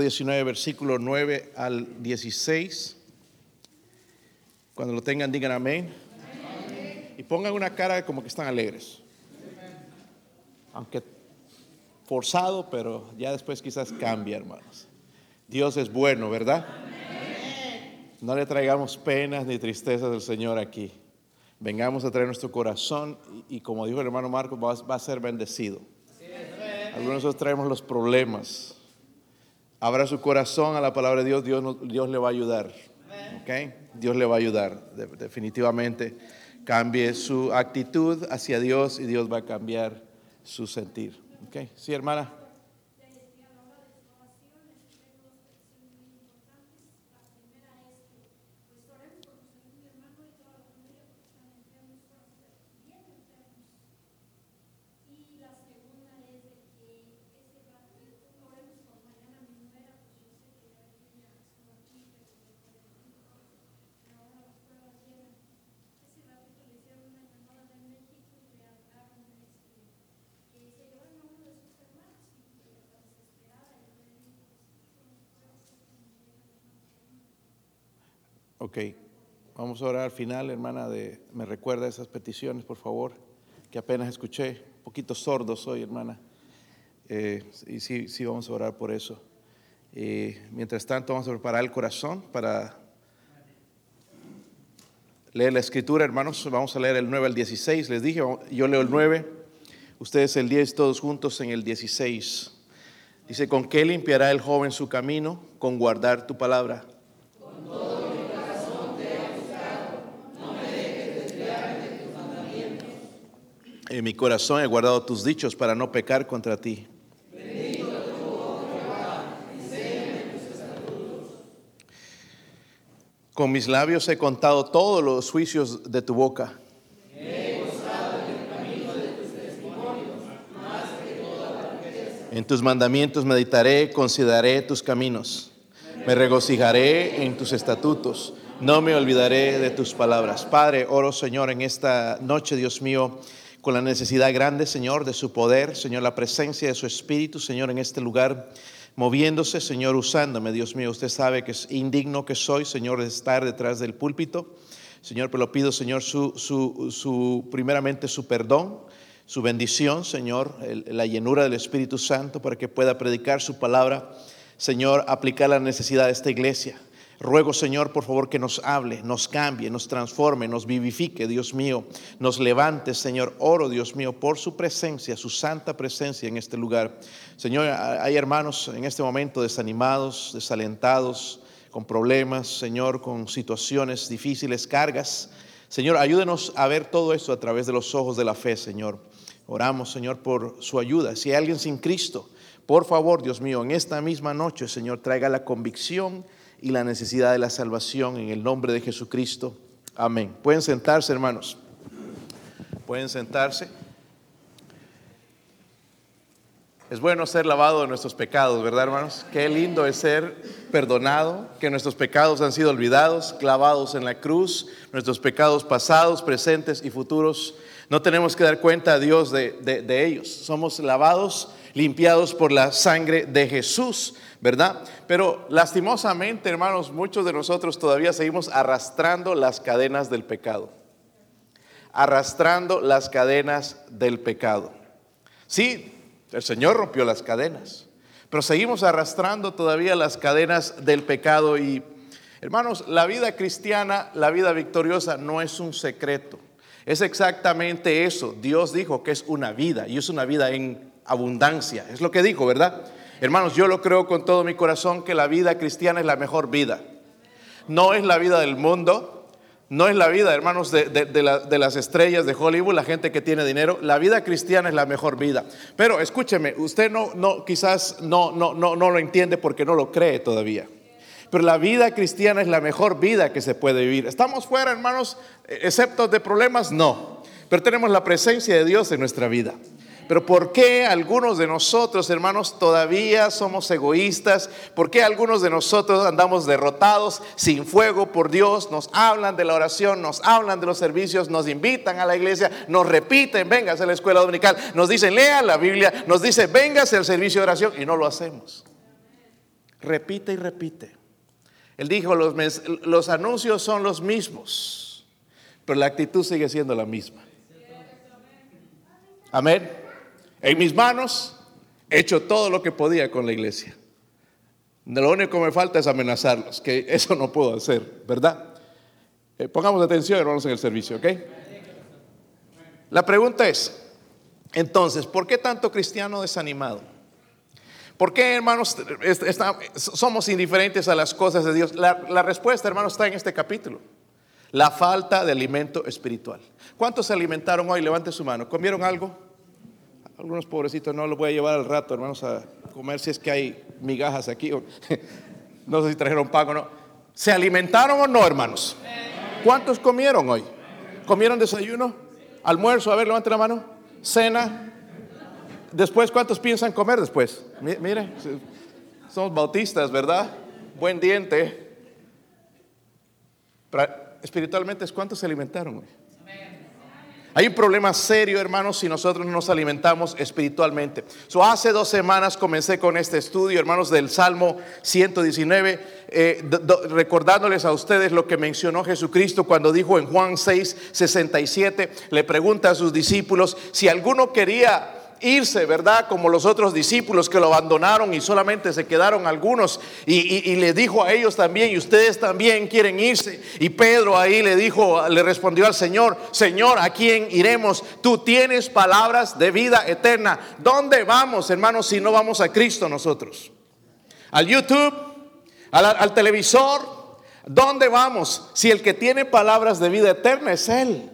19, versículo 9 al 16. Cuando lo tengan, digan amén. Y pongan una cara como que están alegres. Aunque forzado, pero ya después quizás cambia, hermanos. Dios es bueno, ¿verdad? No le traigamos penas ni tristezas del Señor aquí. Vengamos a traer nuestro corazón y, como dijo el hermano Marcos, va, va a ser bendecido. Algunos de nosotros traemos los problemas. Abra su corazón a la palabra de Dios, Dios, le va a ayudar. ¿ok? Dios le va a ayudar. De- definitivamente cambie su actitud hacia Dios y Dios va a cambiar su sentir. ¿ok? Sí, hermana. Ok, vamos a orar al final, hermana, de, me recuerda esas peticiones, por favor, que apenas escuché, un poquito sordo soy, hermana, Eh, y sí, sí vamos a orar por eso. Eh, mientras tanto, vamos a preparar el corazón para leer la escritura, hermanos, vamos a leer el 9 al 16, les dije, yo leo el 9, ustedes el 10, todos juntos en el 16. Dice, ¿con qué limpiará el joven su camino? Con guardar tu palabra. En mi corazón he guardado tus dichos para no pecar contra ti. Con mis labios he contado todos los juicios de tu boca. En tus mandamientos meditaré, consideraré tus caminos. Me regocijaré en tus estatutos. No me olvidaré de tus palabras. Padre, oro, Señor, en esta noche, Dios mío, con la necesidad grande, Señor, de su poder, Señor, la presencia de su Espíritu, Señor, en este lugar, moviéndose, Señor, usándome, Dios mío. Usted sabe que es indigno que soy, Señor, de estar detrás del púlpito. Señor, pero lo pido, Señor, su, su, su, primeramente su perdón, su bendición, Señor, la llenura del Espíritu Santo para que pueda predicar su palabra, Señor, aplicar la necesidad de esta iglesia. Ruego, Señor, por favor, que nos hable, nos cambie, nos transforme, nos vivifique, Dios mío, nos levante, Señor. Oro, Dios mío, por su presencia, su santa presencia en este lugar. Señor, hay hermanos en este momento desanimados, desalentados, con problemas, Señor, con situaciones difíciles, cargas. Señor, ayúdenos a ver todo esto a través de los ojos de la fe, Señor. Oramos, Señor, por su ayuda. Si hay alguien sin Cristo, por favor, Dios mío, en esta misma noche, Señor, traiga la convicción y la necesidad de la salvación en el nombre de Jesucristo. Amén. Pueden sentarse, hermanos. Pueden sentarse. Es bueno ser lavado de nuestros pecados, ¿verdad, hermanos? Qué lindo es ser perdonado, que nuestros pecados han sido olvidados, clavados en la cruz, nuestros pecados pasados, presentes y futuros. No tenemos que dar cuenta a Dios de, de- ellos. Somos lavados, limpiados por la sangre de Jesús, ¿verdad? Pero lastimosamente, hermanos, muchos de nosotros todavía seguimos arrastrando las cadenas del pecado. Arrastrando las cadenas del pecado. Sí, el Señor rompió las cadenas, pero seguimos arrastrando todavía las cadenas del pecado y hermanos, la vida cristiana, la vida victoriosa no es un secreto. Es exactamente eso. Dios dijo que es una vida y es una vida en abundancia. Es lo que dijo, ¿verdad? Hermanos, yo lo creo con todo mi corazón que la vida cristiana es la mejor vida. No es la vida del mundo, no es la vida, hermanos, de, de- de la- de las estrellas de Hollywood, la gente que tiene dinero. La vida cristiana es la mejor vida. Pero escúcheme, usted no, no, quizás no, no, no, no lo entiende porque no lo cree todavía. Pero la vida cristiana es la mejor vida que se puede vivir. ¿Estamos fuera, hermanos, eh, excepto de problemas? No. Pero tenemos la presencia de Dios en nuestra vida. Pero ¿por qué algunos de nosotros, hermanos, todavía somos egoístas? ¿Por qué algunos de nosotros andamos derrotados, sin fuego por Dios? Nos hablan de la oración, nos hablan de los servicios, nos invitan a la iglesia, nos repiten, véngase a la escuela dominical, nos dicen, lea la Biblia, nos dicen, véngase al servicio de oración y no lo hacemos. repite y repite. Él dijo, los, anuncios son los mismos, pero la actitud sigue siendo la misma. Amén. En mis manos he hecho todo lo que podía con la iglesia. Lo único que me falta es amenazarlos, que eso no puedo hacer, ¿verdad? Eh, pongamos atención, hermanos, en el servicio, ¿ok? La pregunta es, entonces, ¿por qué tanto cristiano desanimado? ¿Por qué, hermanos, somos indiferentes a las cosas de Dios? La, respuesta, hermanos, está en este capítulo. La falta de alimento espiritual. ¿Cuántos se alimentaron hoy? Levante su mano. ¿Comieron algo? Algunos pobrecitos no los voy a llevar al rato, hermanos, a comer si es que hay migajas aquí. No sé si trajeron pago o no. ¿Se alimentaron o no, hermanos? ¿Cuántos comieron hoy? ¿Comieron desayuno? ¿Almuerzo? A ver, levante la mano. ¿Cena? Después, ¿cuántos piensan comer después? Mire, somos bautistas, ¿verdad? Buen diente. espiritualmente, ¿cuántos se alimentaron hoy? Hay un problema serio, hermanos, si nosotros no nos alimentamos espiritualmente. So, hace dos semanas comencé con este estudio, hermanos, del Salmo 119, eh, recordándoles a ustedes lo que mencionó Jesucristo cuando dijo en Juan 6, 67, le pregunta a sus discípulos si alguno quería irse, ¿verdad? Como los otros discípulos que lo abandonaron y solamente se quedaron algunos. Y, le dijo a ellos también, y ustedes también quieren irse. Y Pedro ahí le dijo, le respondió al Señor, Señor, ¿a quién iremos? Tú tienes palabras de vida eterna. ¿Dónde vamos, hermanos, si no vamos a Cristo nosotros? ¿Al YouTube? ¿Al, al televisor? ¿Dónde vamos si el que tiene palabras de vida eterna es Él?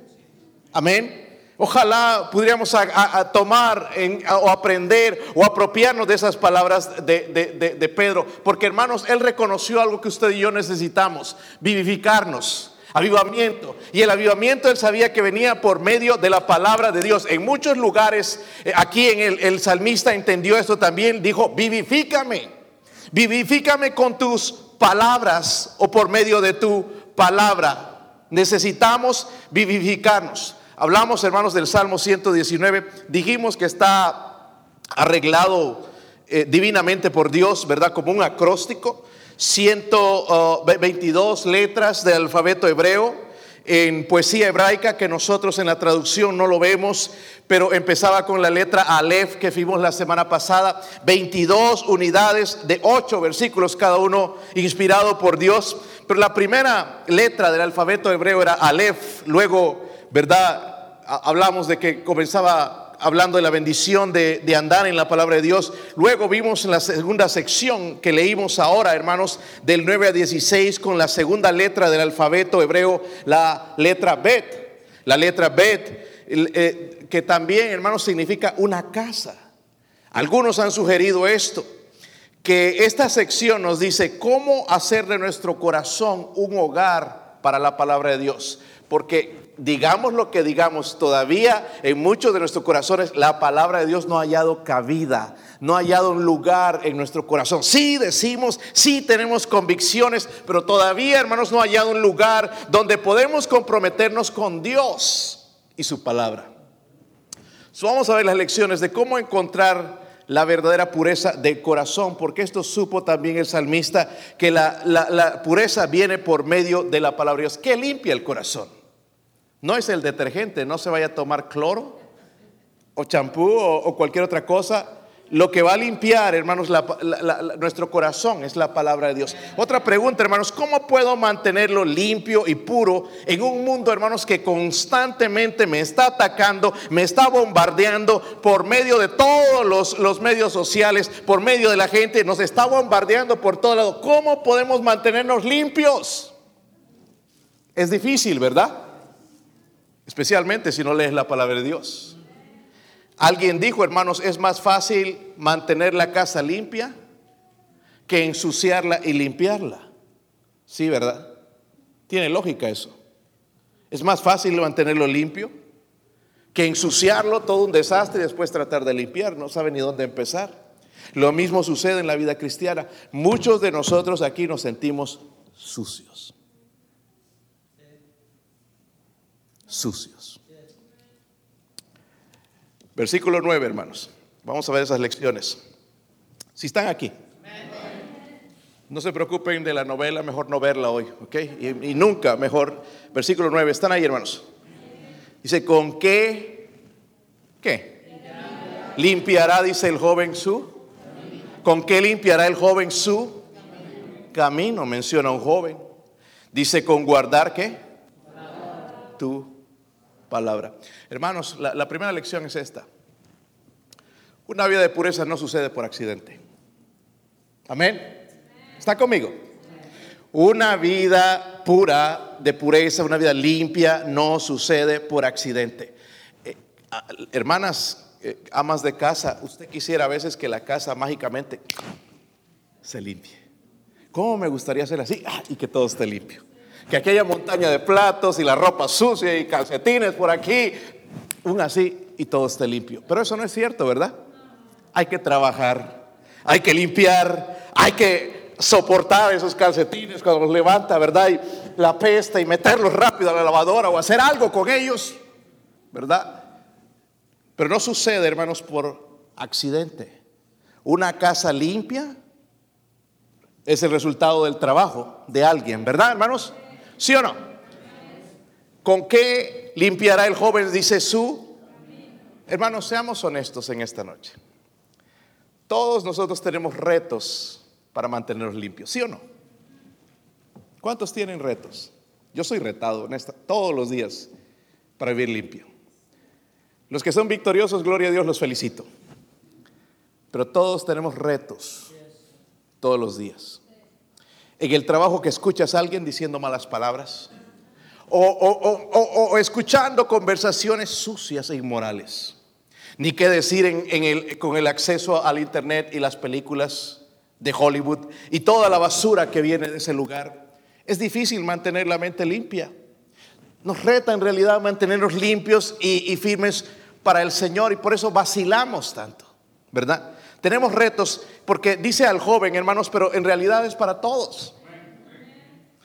Amén. Ojalá pudiéramos tomar o aprender o apropiarnos de esas palabras de, de Pedro, porque hermanos, él reconoció algo que usted y yo necesitamos, vivificarnos avivamiento. Y el avivamiento él sabía que venía por medio de la palabra de Dios. En muchos lugares, eh, aquí en el, el, salmista entendió esto también, dijo, vivifícame, vivifícame con tus palabras o por medio de tu palabra. Necesitamos vivificarnos. Hablamos, hermanos, del Salmo 119. Dijimos que está arreglado eh, divinamente por Dios, ¿verdad? Como un acróstico. 122 letras del alfabeto hebreo en poesía hebraica que nosotros en la traducción no lo vemos, pero empezaba con la letra Aleph que vimos la semana pasada, 22 unidades de 8 versículos cada uno inspirado por Dios, pero la primera letra del alfabeto hebreo era Aleph, luego ¿verdad? Hablamos de que comenzaba hablando de la bendición de, andar en la palabra de Dios. Luego vimos en la segunda sección que leímos ahora, hermanos, del 9 a 16, con la segunda letra del alfabeto hebreo, la letra Bet. La letra Bet, eh, que también, hermanos, significa una casa. Algunos han sugerido esto, que esta sección nos dice cómo hacer de nuestro corazón un hogar para la palabra de Dios. Porque digamos lo que digamos, todavía en muchos de nuestros corazones la palabra de Dios no ha hallado cabida, no ha hallado un lugar en nuestro corazón. Sí decimos, sí tenemos convicciones, pero todavía, hermanos, no ha hallado un lugar donde podemos comprometernos con Dios y su palabra. vamos a ver las lecciones de cómo encontrar la verdadera pureza del corazón, porque esto supo también el salmista, que la, la pureza viene por medio de la palabra de Dios, que limpia el corazón. No es el detergente, no se vaya a tomar cloro o champú o, cualquier otra cosa. Lo que va a limpiar, hermanos, nuestro corazón es la palabra de Dios. Otra pregunta, hermanos, ¿cómo puedo mantenerlo limpio y puro en un mundo, hermanos, que constantemente me está atacando, me está bombardeando por medio de todos los, los medios sociales, por medio de la gente, nos está bombardeando por todo lado? ¿Cómo podemos mantenernos limpios? Es difícil, ¿verdad? Especialmente si no lees la palabra de Dios. Alguien dijo, hermanos, es más fácil mantener la casa limpia que ensuciarla y limpiarla. Sí, ¿verdad? Tiene lógica eso. Es más fácil mantenerlo limpio que ensuciarlo, todo un desastre y después tratar de limpiar. No sabe ni dónde empezar. Lo mismo sucede en la vida cristiana. Muchos de nosotros aquí nos sentimos sucios. Sucios. Versículo 9, hermanos. Vamos a ver esas lecciones. Si están aquí. No se preocupen de la novela, mejor no verla hoy, ¿ok? Y, nunca, mejor. Versículo 9, ¿están ahí, hermanos? Dice, ¿con qué? ¿Qué? Limpiará, dice el joven, su. ¿Con qué limpiará el joven su camino? Menciona un joven. Dice, ¿con guardar qué? Tu palabra. Hermanos, la, primera lección es esta. Una vida de pureza no sucede por accidente. Amén. ¿Está conmigo? Una vida pura, de pureza, una vida limpia, no sucede por accidente. Eh, hermanas, eh, amas de casa, usted quisiera a veces que la casa mágicamente se limpie. ¿Cómo me gustaría hacer así? Ah, y que todo esté limpio. Que aquella montaña de platos y la ropa sucia y calcetines por aquí, un así y todo esté limpio. Pero eso no es cierto, ¿verdad? Hay que trabajar, hay que limpiar, hay que soportar esos calcetines cuando los levanta, ¿verdad? Y la pesta y meterlos rápido a la lavadora o hacer algo con ellos, ¿verdad? Pero no sucede, hermanos, por accidente. Una casa limpia es el resultado del trabajo de alguien, ¿verdad, hermanos? ¿Sí o no? ¿Con qué limpiará el joven? Dice su. Hermanos, seamos honestos en esta noche. Todos nosotros tenemos retos para mantenernos limpios, ¿sí o no? ¿Cuántos tienen retos? Yo soy retado en esta, todos los días para vivir limpio. Los que son victoriosos, gloria a Dios, los felicito. Pero todos tenemos retos todos los días. En el trabajo que escuchas a alguien diciendo malas palabras o, escuchando conversaciones sucias e inmorales. Ni qué decir en, con el acceso al internet y las películas de Hollywood y toda la basura que viene de ese lugar. Es difícil mantener la mente limpia. Nos reta en realidad mantenernos limpios y, firmes para el Señor y por eso vacilamos tanto, ¿verdad? Tenemos retos porque dice al joven, hermanos, pero en realidad es para todos.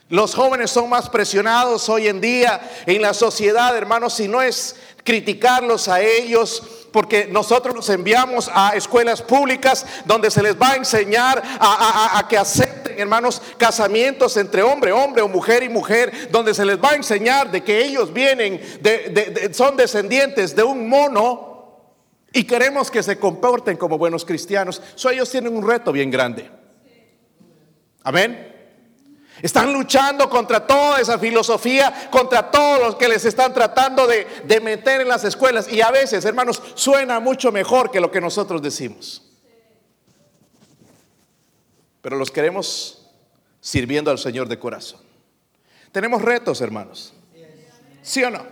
Los jóvenes son más presionados hoy en día en la sociedad, hermanos, si no es criticarlos a ellos, porque nosotros los enviamos a escuelas públicas donde se les va a enseñar a, que acepten, hermanos, casamientos entre hombre, hombre o mujer y mujer, donde se les va a enseñar de que ellos vienen, de, son descendientes de un mono y queremos que se comporten como buenos cristianos. So, ellos tienen un reto bien grande. Amén. Están luchando contra toda esa filosofía, contra todos los que les están tratando de, meter en las escuelas. Y a veces, hermanos, suena mucho mejor que lo que nosotros decimos. Pero los queremos sirviendo al Señor de corazón. Tenemos retos, hermanos. ¿Sí o no?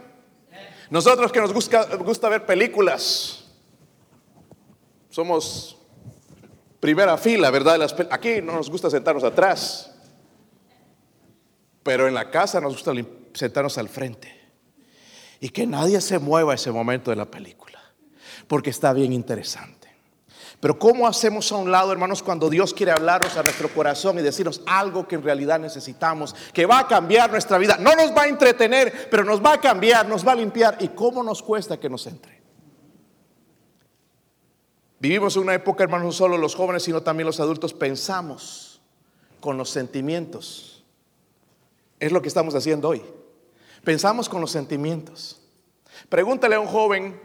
Nosotros que nos gusta ver películas, somos primera fila, ¿verdad? Aquí no nos gusta sentarnos atrás. Pero en la casa nos gusta sentarnos al frente y que nadie se mueva ese momento de la película, porque está bien interesante. Pero ¿cómo hacemos a un lado, hermanos, cuando Dios quiere hablarnos a nuestro corazón y decirnos algo que en realidad necesitamos, que va a cambiar nuestra vida? No nos va a entretener, pero nos va a cambiar, nos va a limpiar. ¿Y cómo nos cuesta que nos entre? Vivimos en una época, hermanos, no solo los jóvenes, sino también los adultos, pensamos con los sentimientos es lo que estamos haciendo hoy. Pensamos con los sentimientos. Pregúntale a un joven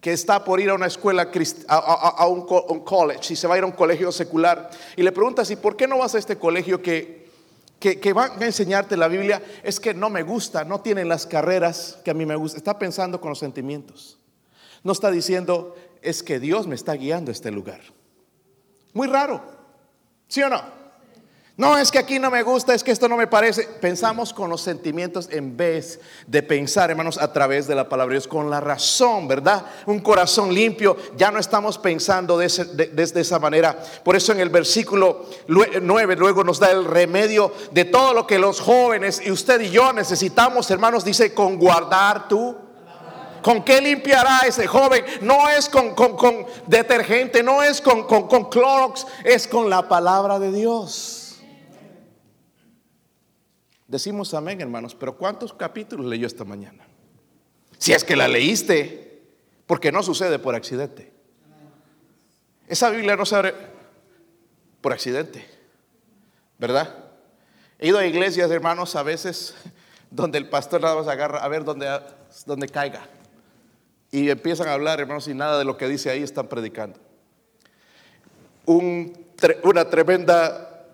que está por ir a una escuela, a, un, college, y se va a ir a un colegio secular, y le preguntas, ¿y por qué no vas a este colegio que, que, que a enseñarte la Biblia? Es que no me gusta, no tienen las carreras que a mí me gustan. Está pensando con los sentimientos. No está diciendo, es que Dios me está guiando a este lugar. Muy raro, ¿sí o no? No, es que aquí no me gusta, es que esto no me parece. Pensamos con los sentimientos en vez de pensar, hermanos, a través de la palabra de Dios, con la razón, ¿verdad? Un corazón limpio. Ya no estamos pensando desde esa manera. Por eso en el versículo 9 luego nos da el remedio de todo lo que los jóvenes y usted y yo necesitamos, hermanos, dice, con guardar tu ¿Con qué limpiará ese joven? No es con, con detergente, no es con, con Clorox, es con la palabra de Dios. Decimos amén, hermanos, pero ¿cuántos capítulos leyó esta mañana? Si es que la leíste, porque no sucede por accidente. Esa Biblia no se abre por accidente. ¿Verdad? He ido a iglesias, hermanos, a veces donde el pastor nada más agarra a ver dónde, dónde caiga. Y empiezan a hablar, hermanos, y nada de lo que dice ahí están predicando. una, tremenda,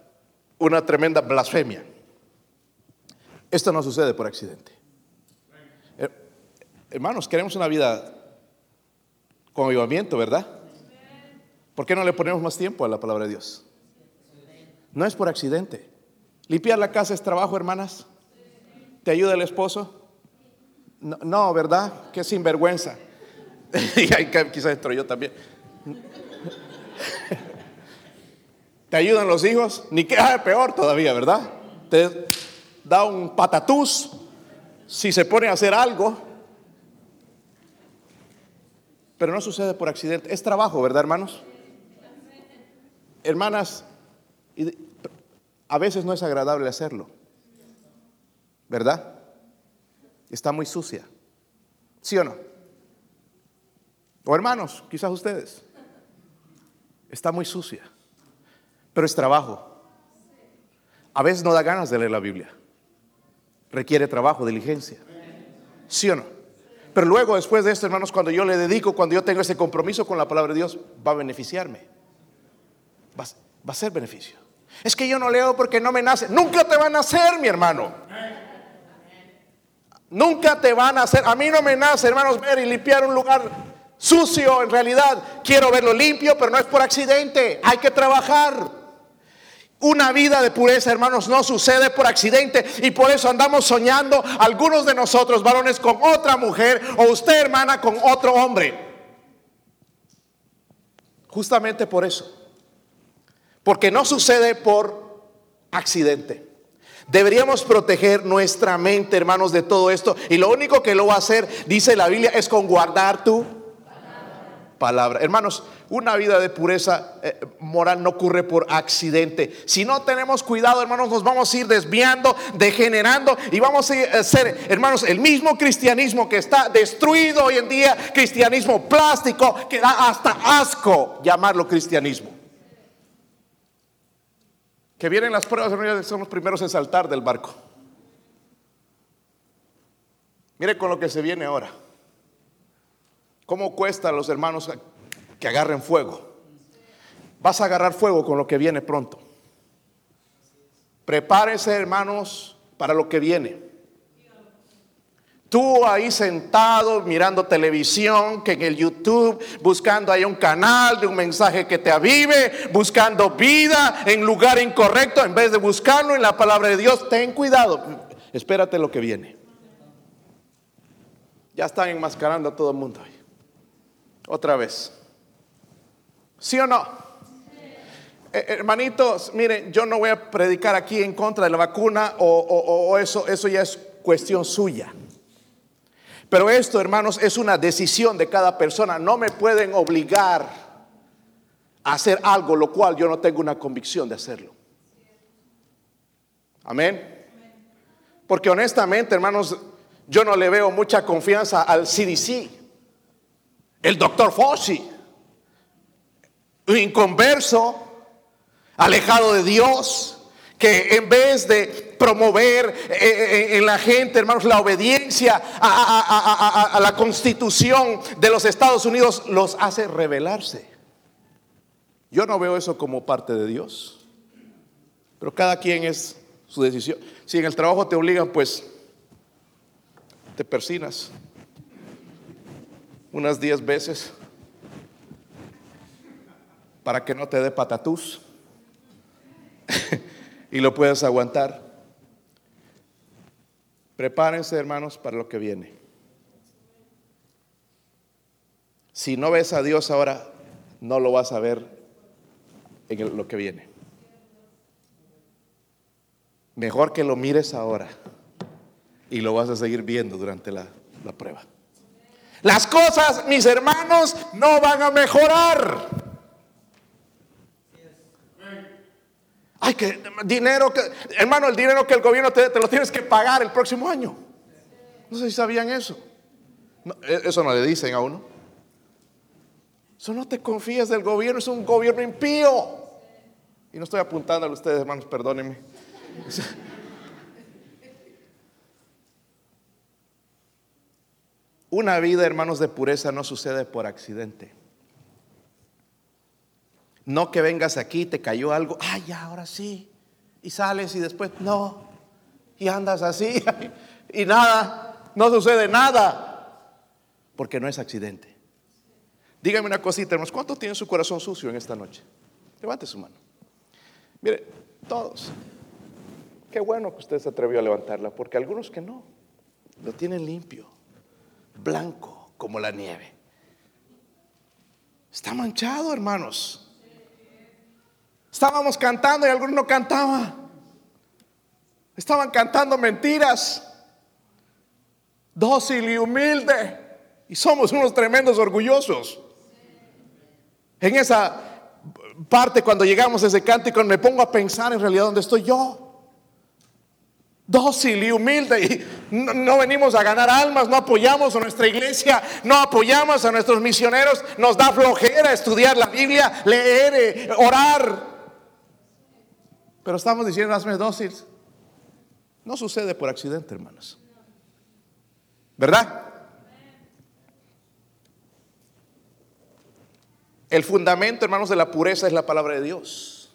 una tremenda blasfemia. Esto no sucede por accidente. Hermanos, queremos una vida con avivamiento, ¿verdad? ¿Por qué no le ponemos más tiempo a la palabra de Dios? No es por accidente. ¿Limpiar la casa es trabajo, hermanas? ¿Te ayuda el esposo? No, ¿verdad? Qué sinvergüenza. y quizás entro yo también. ¿Te ayudan los hijos? Ni que ah, peor todavía, ¿verdad? Te da un patatús si se pone a hacer algo. Pero no sucede por accidente. Es trabajo, ¿verdad, hermanos? Hermanas, a veces no es agradable hacerlo. ¿Verdad? Está muy sucia. ¿Sí o no? O hermanos, quizás ustedes. Está muy sucia. Pero es trabajo. A veces no da ganas de leer la Biblia. Requiere trabajo, diligencia. ¿Sí o no? Pero luego, después de esto, hermanos, cuando yo le dedico, cuando yo tengo ese compromiso con la palabra de Dios, va a beneficiarme. Va, a ser beneficio. Es que yo no leo porque no me nace. Nunca te va a nacer, mi hermano. Nunca te van a hacer. A mí no me nace, hermanos, ver y limpiar un lugar sucio. En realidad, quiero verlo limpio, pero no es por accidente. Hay que trabajar. Una vida de pureza, hermanos, no sucede por accidente y por eso andamos soñando algunos de nosotros, varones, con otra mujer o usted, hermana, con otro hombre. Justamente por eso. Porque no sucede por accidente. Deberíamos proteger nuestra mente, hermanos, de todo esto. Y lo único que lo va a hacer, dice la Biblia, es con guardar tu palabra. Hermanos, una vida de pureza eh, moral no ocurre por accidente. Si no tenemos cuidado, hermanos, nos vamos a ir desviando, degenerando y vamos a ser, hermanos, el mismo cristianismo que está destruido hoy en día, cristianismo plástico, que da hasta asco llamarlo cristianismo. Que vienen las pruebas, son los primeros en saltar del barco. Mire con lo que se viene ahora. ¿Cómo cuesta a los hermanos que agarren fuego? Vas a agarrar fuego con lo que viene pronto. Prepárese, hermanos, para lo que viene. Tú ahí sentado mirando televisión, que en el YouTube, buscando ahí un canal de un mensaje que te avive, buscando vida en lugar incorrecto, en vez de buscarlo en la palabra de Dios, ten cuidado, espérate lo que viene. Ya están enmascarando a todo el mundo. Otra vez. ¿Sí o no? Eh, hermanitos, miren, yo no voy a predicar aquí en contra de la vacuna o, o eso, eso ya es cuestión suya. Pero esto, hermanos, es una decisión de cada persona. No me pueden obligar a hacer algo lo cual yo no tengo una convicción de hacerlo. Amén. Porque honestamente, hermanos, yo no le veo mucha confianza al CDC, el doctor Fauci, un inconverso, alejado de Dios, que en vez de promover eh, eh, en la gente, hermanos, la obediencia a, la constitución de los Estados Unidos, los hace rebelarse. Yo no veo eso como parte de Dios, pero cada quien es su decisión. Si en el trabajo te obligan, pues te persinas unas diez veces para que no te dé patatús. y lo puedes aguantar. Prepárense, hermanos, para lo que viene. Si no ves a Dios ahora, no lo vas a ver en lo que viene. Mejor que lo mires ahora y lo vas a seguir viendo durante la, la prueba. Las cosas, mis hermanos, no van a mejorar. Ay, que dinero que, hermano, el dinero que el gobierno te, te lo tienes que pagar el próximo año. No sé si sabían eso. E, eso no le dicen a uno. Eso no te confías del gobierno, es un gobierno impío. Y no estoy apuntando a ustedes, hermanos, perdónenme. Una vida, hermanos, de pureza no sucede por accidente. No que vengas aquí, te cayó algo, ay, ya, ahora sí. Y sales y después, no. Y andas así y nada, no sucede nada. Porque no es accidente. Dígame una cosita, hermanos, ¿cuántos tienen su corazón sucio en esta noche? Levante su mano. Mire, todos. Qué bueno que usted se atrevió a levantarla, porque algunos que no, lo tienen limpio, blanco como la nieve. Está manchado, hermanos. Estábamos cantando y algunos no cantaban. Estaban cantando mentiras. Dócil y humilde. Y somos unos tremendos orgullosos. En esa parte cuando llegamos a ese cántico me pongo a pensar en realidad dónde estoy yo. Dócil y humilde y no, venimos a ganar almas, no apoyamos a nuestra iglesia, no apoyamos a nuestros misioneros, nos da flojera estudiar la Biblia, leer, eh, orar. Pero estamos diciendo, hazme dócil. No sucede por accidente, hermanos. ¿Verdad? El fundamento, hermanos, de la pureza es la palabra de Dios.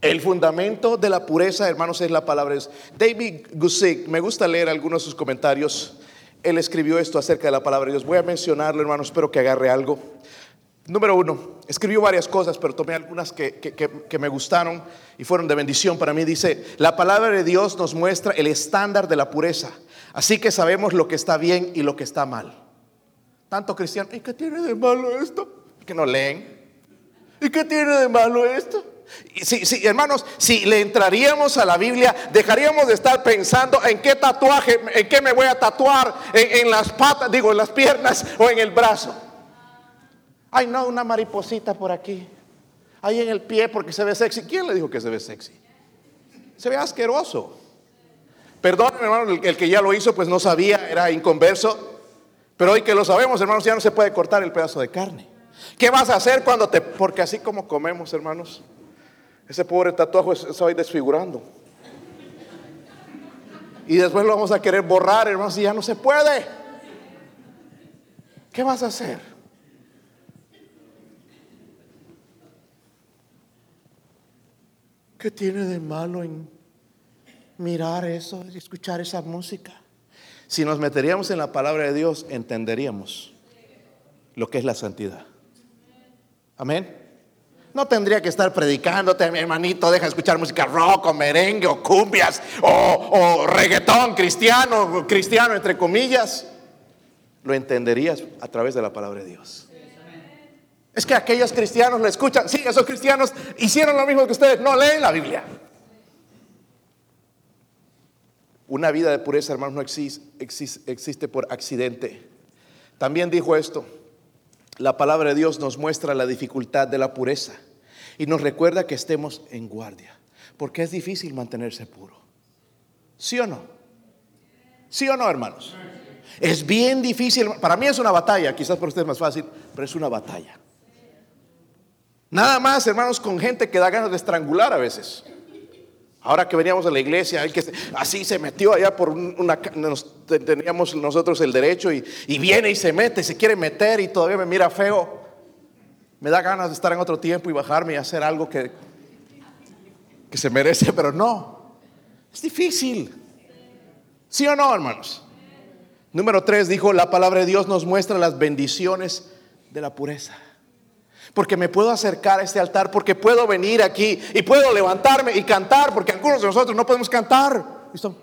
El fundamento de la pureza, hermanos, es la palabra de Dios. David Gusick, me gusta leer algunos de sus comentarios. Él escribió esto acerca de la palabra de Dios. Voy a mencionarlo, hermanos, espero que agarre algo. Número uno, escribió varias cosas, pero tomé algunas que, que, me gustaron y fueron de bendición para mí. Dice, la palabra de Dios nos muestra el estándar de la pureza, así que sabemos lo que está bien y lo que está mal. Tanto cristiano, ¿y qué tiene de malo esto? Que no leen. ¿Y qué tiene de malo esto? Sí, sí, hermanos, si le entraríamos a la Biblia, dejaríamos de estar pensando en qué tatuaje, en qué me voy a tatuar, en las patas, digo, en las piernas o en el brazo. Ay, no, una mariposita por aquí. Ahí en el pie porque se ve sexy. ¿Quién le dijo que se ve sexy? Se ve asqueroso. Perdón, hermano, el, que ya lo hizo, pues no sabía, era inconverso. Pero hoy que lo sabemos, hermanos, ya no se puede cortar el pedazo de carne. ¿Qué vas a hacer cuando te... Porque así como comemos, hermanos, ese pobre tatuaje se va desfigurando. Y después lo vamos a querer borrar, hermanos, y ya no se puede. ¿Qué vas a hacer? ¿Qué tiene de malo en mirar eso y escuchar esa música? Si nos meteríamos en la palabra de Dios, entenderíamos lo que es la santidad. Amén. No tendría que estar predicándote, mi hermanito, deja de escuchar música rock o merengue o cumbias o, o reggaetón cristiano, cristiano entre comillas. Lo entenderías a través de la palabra de Dios. Es que aquellos cristianos lo escuchan. Sí, esos cristianos hicieron lo mismo que ustedes. No leen la Biblia. Una vida de pureza, hermanos, no existe, por accidente. También dijo esto, la palabra de Dios nos muestra la dificultad de la pureza y nos recuerda que estemos en guardia, porque es difícil mantenerse puro. ¿Sí o no? ¿Sí o no, hermanos? Es bien difícil, para mí es una batalla, quizás para ustedes es más fácil, pero es una batalla. Nada más, hermanos, con gente que da ganas de estrangular a veces. Ahora que veníamos a la iglesia, así se metió allá por una... teníamos nosotros el derecho y, viene y se mete, se quiere meter y todavía me mira feo. Me da ganas de estar en otro tiempo y bajarme y hacer algo que, que se merece, pero no. Es difícil. ¿Sí o no, hermanos? Número tres dijo, la palabra de Dios nos muestra las bendiciones de la pureza. Porque me puedo acercar a este altar, porque puedo venir aquí y puedo levantarme y cantar, porque algunos de nosotros no podemos cantar. ¿Listo?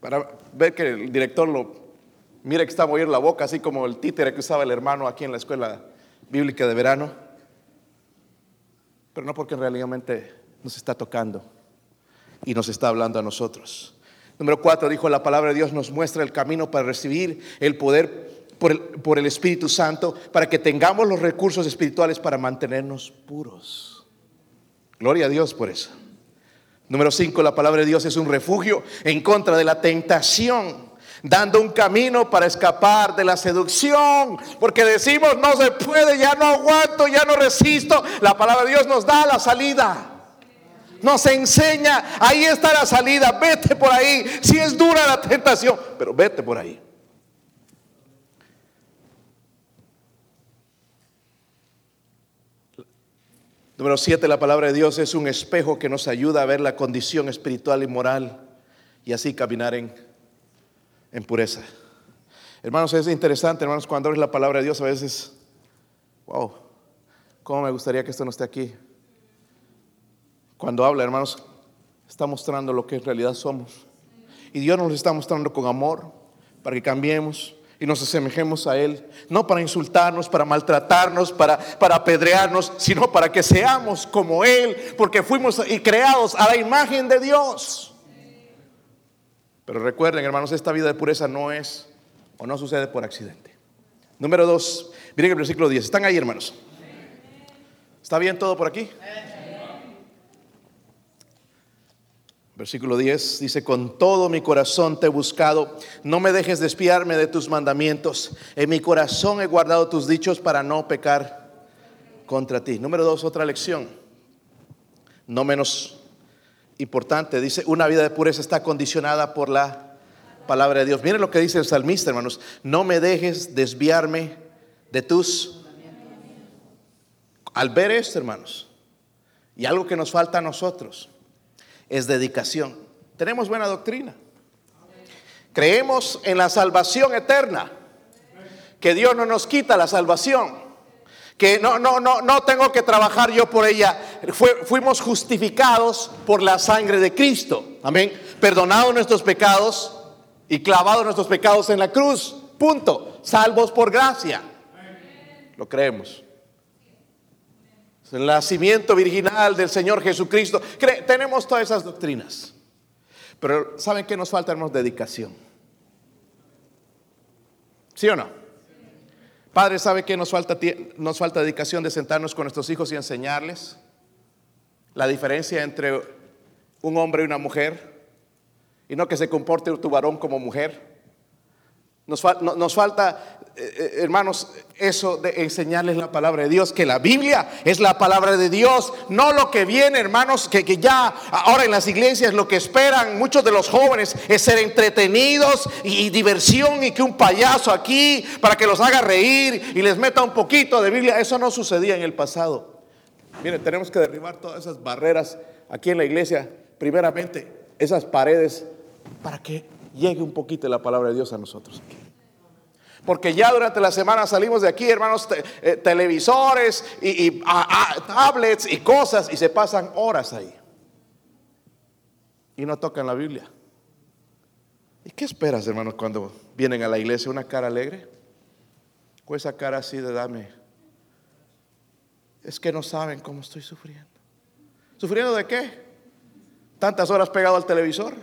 Para ver que el director lo mire que está moviendo la boca, así como el títere que usaba el hermano aquí en la escuela bíblica de verano. Pero no porque realmente nos está tocando y nos está hablando a nosotros. Número cuatro, dijo la palabra de Dios nos muestra el camino para recibir el poder por el, Espíritu Santo para que tengamos los recursos espirituales para mantenernos puros. Gloria a Dios por eso. Número 5, la palabra de Dios es un refugio en contra de la tentación. dando un camino para escapar de la seducción, porque decimos no se puede, ya no aguanto, ya no resisto. La palabra de Dios nos da la salida. Nos enseña, ahí está la salida, vete por ahí. Si es dura la tentación, pero vete por ahí. Número siete, la palabra de Dios es un espejo que nos ayuda a ver la condición espiritual y moral y así caminar en, en pureza. Hermanos, es interesante, hermanos, cuando abres la palabra de Dios a veces, wow, cómo me gustaría que esto no esté aquí. Cuando habla, hermanos, está mostrando lo que en realidad somos. Y Dios nos está mostrando con amor para que cambiemos, y nos asemejemos a Él, no para insultarnos, para maltratarnos, para, para apedrearnos, sino para que seamos como Él, porque fuimos y creados a la imagen de Dios. Pero recuerden, hermanos, esta vida de pureza no es o no sucede por accidente. Número dos, miren el versículo 10. ¿Están ahí, hermanos? ¿Está bien todo por aquí? Versículo 10 dice, con todo mi corazón te he buscado, no me dejes despiarme de tus mandamientos, en mi corazón he guardado tus dichos para no pecar contra ti. Número dos, otra lección, no menos importante, dice, una vida de pureza está condicionada por la palabra de Dios. Miren lo que dice el salmista, hermanos, no me dejes desviarme de tus... Al ver esto, hermanos, y algo que nos falta a nosotros, es dedicación. Tenemos buena doctrina. Creemos en la salvación eterna. Que Dios no nos quita la salvación. Que no, no, no, no tengo que trabajar yo por ella. fuimos justificados por la sangre de Cristo. Amén. Perdonados nuestros pecados y clavados nuestros pecados en la cruz. Punto. Salvos por gracia. Lo creemos el nacimiento virginal del Señor Jesucristo. tenemos todas esas doctrinas. Pero ¿saben qué nos falta? Dedicación. ¿Sí o no? Padre, ¿sabe qué nos falta? Nos falta dedicación de sentarnos con nuestros hijos y enseñarles la diferencia entre un hombre y una mujer. Y no que se comporte tu varón como mujer. Nos, falta eh, hermanos, eso de enseñarles la palabra de Dios, que la Biblia es la palabra de Dios, no lo que viene, hermanos, que, que, ya ahora en las iglesias lo que esperan muchos de los jóvenes es ser entretenidos y, diversión y que un payaso aquí para que los haga reír y les meta un poquito de Biblia. Eso no sucedía en el pasado. Miren, tenemos que derribar todas esas barreras aquí en la iglesia, primeramente esas paredes, para que llegue un poquito la palabra de Dios a nosotros. Porque ya durante la semana salimos de aquí, hermanos, eh, televisores y, tablets y cosas y se pasan horas ahí. Y no tocan la Biblia. ¿Y qué esperas, hermanos, cuando vienen a la iglesia? ¿Una cara alegre? ¿O esa cara así de dame? Es que no saben cómo estoy sufriendo. ¿Sufriendo de qué? Tantas horas pegado al televisor.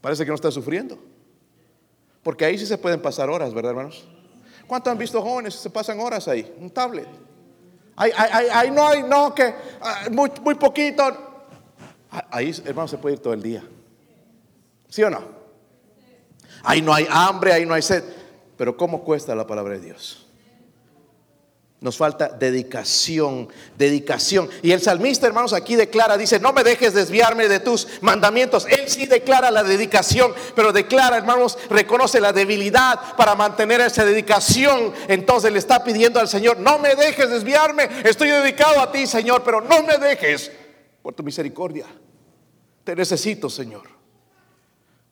Parece que no está sufriendo. Porque ahí sí se pueden pasar horas, ¿verdad, hermanos? ¿Cuántos han visto jóvenes se pasan horas ahí? Un tablet. Ahí, no hay, no, que ah, muy, muy poquito. Ahí, hermanos, se puede ir todo el día. ¿Sí o no? Ahí no hay hambre, ahí no hay sed. Pero ¿cómo cuesta la palabra de Dios? Nos falta dedicación, dedicación. Y el salmista, hermanos, aquí declara, dice, no me dejes desviarme de tus mandamientos. Él sí declara la dedicación, pero declara, hermanos, reconoce la debilidad para mantener esa dedicación. Entonces le está pidiendo al Señor, no me dejes desviarme, estoy dedicado a ti, Señor, pero no me dejes por tu misericordia. Te necesito, Señor.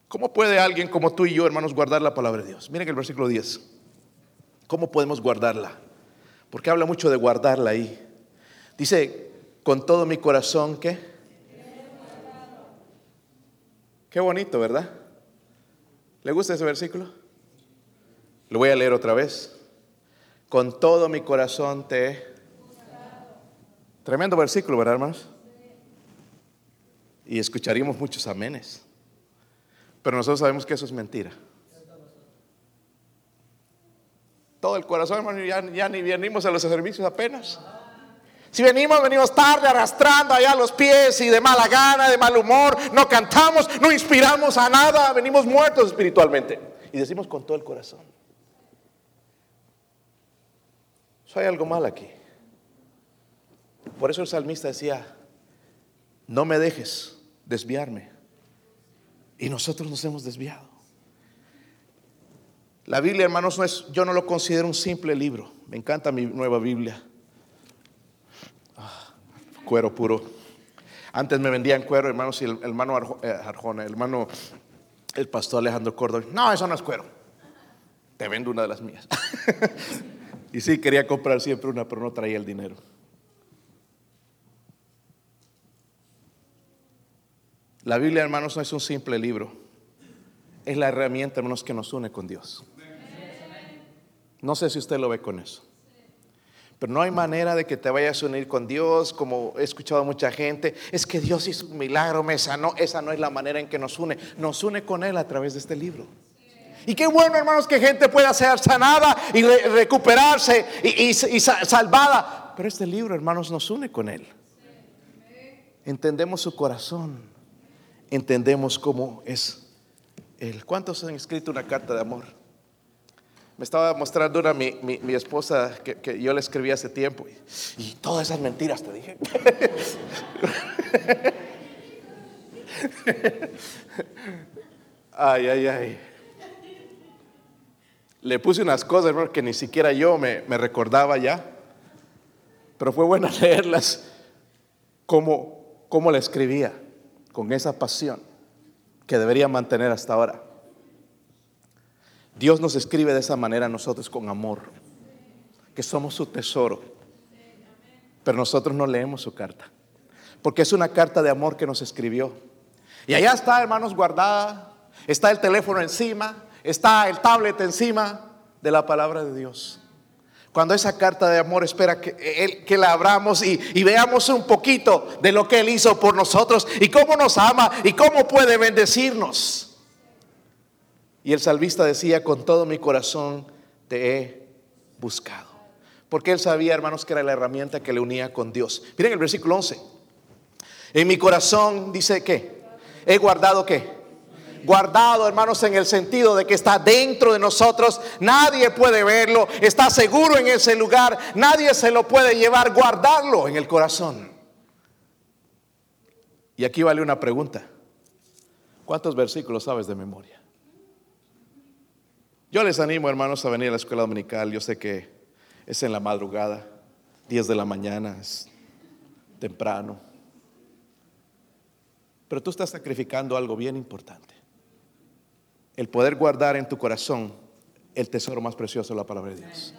¿Cómo puede alguien como tú y yo, hermanos, guardar la palabra de Dios? Miren el versículo 10. ¿Cómo podemos guardarla? Porque habla mucho de guardarla ahí. Dice, con todo mi corazón, ¿qué? Qué bonito, ¿verdad? ¿Le gusta ese versículo? Lo voy a leer otra vez. Con todo mi corazón te... Tremendo versículo, ¿verdad, hermanos? Y escucharíamos muchos amenes. Pero nosotros sabemos que eso es mentira. Todo el corazón, hermano, ya, ni venimos a los servicios apenas. Si venimos, venimos tarde, arrastrando allá los pies y de mala gana, de mal humor, no cantamos, no inspiramos a nada, venimos muertos espiritualmente. y decimos con todo el corazón. hay algo mal aquí. Por eso el salmista decía, no me dejes desviarme. Y nosotros nos hemos desviado. La Biblia, hermanos, no es, yo no lo considero un simple libro. Me encanta mi nueva Biblia. Ah, cuero puro. Antes me vendían cuero, hermanos, y el, hermano eh, Arjona, el hermano, el pastor Alejandro Córdoba. No, eso no es cuero. Te vendo una de las mías. y sí, quería comprar siempre una, pero no traía el dinero. La Biblia, hermanos, no es un simple libro. Es la herramienta, hermanos, que nos une con Dios. No sé si usted lo ve con eso. Pero no hay manera de que te vayas a unir con Dios, como he escuchado a mucha gente. Es que Dios hizo un milagro, me sanó. Esa no es la manera en que nos une. Nos une con Él a través de este libro. Y qué bueno, hermanos, que gente pueda ser sanada y recuperarse y, y salvada. Pero este libro, hermanos, nos une con Él. Entendemos su corazón. Entendemos cómo es Él. ¿Cuántos han escrito una carta de amor? Me estaba mostrando una mi, mi, esposa que, yo le escribí hace tiempo. Y, todas esas mentiras te dije. ay, ay, ay. Le puse unas cosas que ni siquiera yo me, me recordaba ya. Pero fue bueno leerlas como, como la escribía, con esa pasión que debería mantener hasta ahora. Dios nos escribe de esa manera a nosotros con amor, que somos su tesoro. Pero nosotros no leemos su carta, porque es una carta de amor que nos escribió. Y allá está, hermanos, guardada, está el teléfono encima, está el tablet encima de la palabra de Dios. Cuando esa carta de amor espera que, que la abramos y, veamos un poquito de lo que Él hizo por nosotros y cómo nos ama y cómo puede bendecirnos. Y el salvista decía, con todo mi corazón te he buscado. Porque él sabía, hermanos, que era la herramienta que le unía con Dios. Miren el versículo 11. En mi corazón dice que he guardado qué? Guardado, hermanos, en el sentido de que está dentro de nosotros, nadie puede verlo, está seguro en ese lugar, nadie se lo puede llevar, guardarlo en el corazón. Y aquí vale una pregunta. ¿Cuántos versículos sabes de memoria? Yo les animo, hermanos, a venir a la escuela dominical. Yo sé que es en la madrugada, 10 de la mañana, es temprano. Pero tú estás sacrificando algo bien importante. El poder guardar en tu corazón el tesoro más precioso de la palabra de Dios.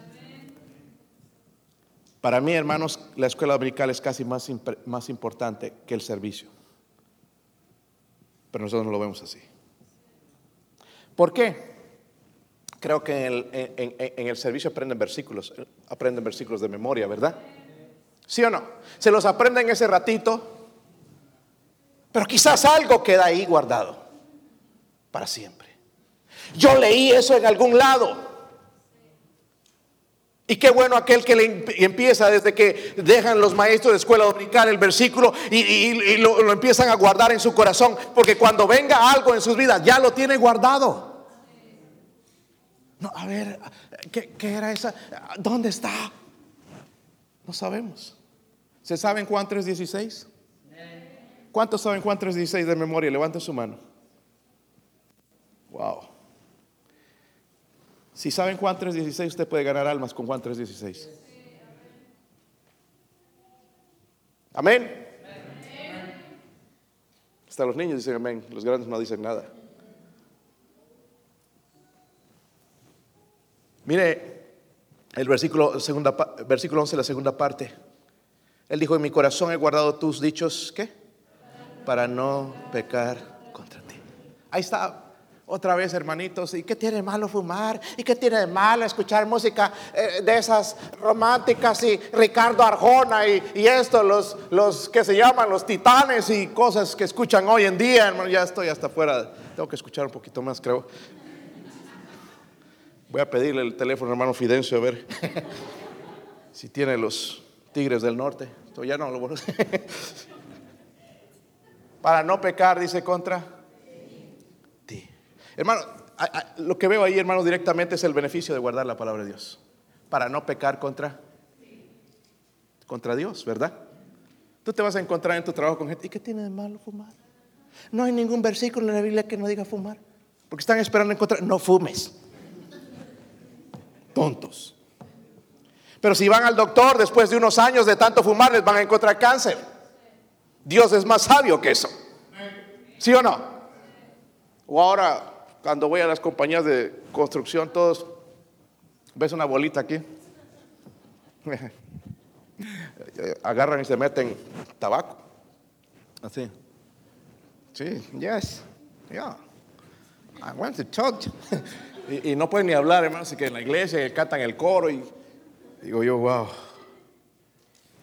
Para mí, hermanos, la escuela dominical es casi más, más importante que el servicio. Pero nosotros no lo vemos así. ¿Por qué? Creo que en el, servicio aprenden versículos, aprenden versículos de memoria, ¿verdad? ¿Sí o no? Se los aprenden ese ratito, pero quizás algo queda ahí guardado para siempre. Yo leí eso en algún lado. Y qué bueno aquel que le empieza desde que dejan los maestros de escuela dominical el versículo y, lo, lo, empiezan a guardar en su corazón, porque cuando venga algo en sus vidas ya lo tiene guardado. No, a ver, ¿qué, era esa? ¿Dónde está? No sabemos. ¿Se saben Juan 3.16? ¿Cuántos saben Juan 3.16 de memoria? Levanta su mano. Wow. Si saben Juan 3.16, usted puede ganar almas con Juan 3.16. Amén. Hasta los niños dicen amén, los grandes no dicen nada. Mire el versículo, segunda, versículo 11, la segunda parte. Él dijo, en mi corazón he guardado tus dichos, ¿qué? Para no pecar contra ti. Ahí está otra vez, hermanitos. ¿Y qué tiene de malo fumar? ¿Y qué tiene de malo escuchar música eh, de esas románticas y Ricardo Arjona y, esto, los, los que se llaman los titanes y cosas que escuchan hoy en día, hermano? Ya estoy hasta afuera. Tengo que escuchar un poquito más, creo. Voy a pedirle el teléfono hermano Fidencio a ver si tiene los tigres del norte. Esto ya no lo Para no pecar, dice contra ti. Hermano, lo que veo ahí, hermanos, directamente es el beneficio de guardar la palabra de Dios. Para no pecar contra, contra Dios, ¿verdad? Tú te vas a encontrar en tu trabajo con gente. ¿Y qué tiene de malo fumar? No hay ningún versículo en la Biblia que no diga fumar. Porque están esperando encontrar. No fumes. Tontos. Pero si van al doctor después de unos años de tanto fumar, les van a encontrar cáncer. Dios es más sabio que eso. ¿Sí o no? O ahora, cuando voy a las compañías de construcción, todos, ves una bolita aquí, agarran y se meten tabaco. Así. Sí, yes, yeah. I want to talk. y, no pueden ni hablar, hermano, así que en la iglesia cantan el coro y digo yo, wow.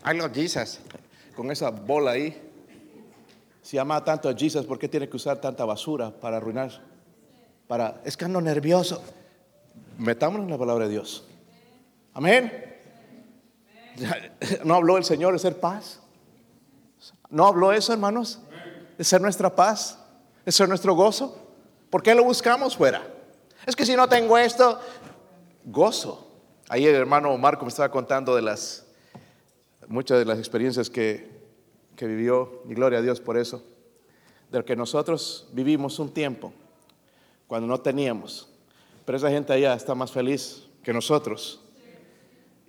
I love Jesus. Con esa bola ahí. Si ama tanto a Jesus, ¿por qué tiene que usar tanta basura para arruinar? Para, es que ando nervioso. Metámonos en la palabra de Dios. Amén. ¿No habló el Señor de ser paz? ¿No habló eso, hermanos? De ser nuestra paz, de ser nuestro gozo. ¿Por qué lo buscamos fuera? Es que si no tengo esto, gozo. Ahí el hermano Marco me estaba contando de las muchas de las experiencias que que vivió, y gloria a Dios por eso, del que nosotros vivimos un tiempo cuando no teníamos. Pero esa gente allá está más feliz que nosotros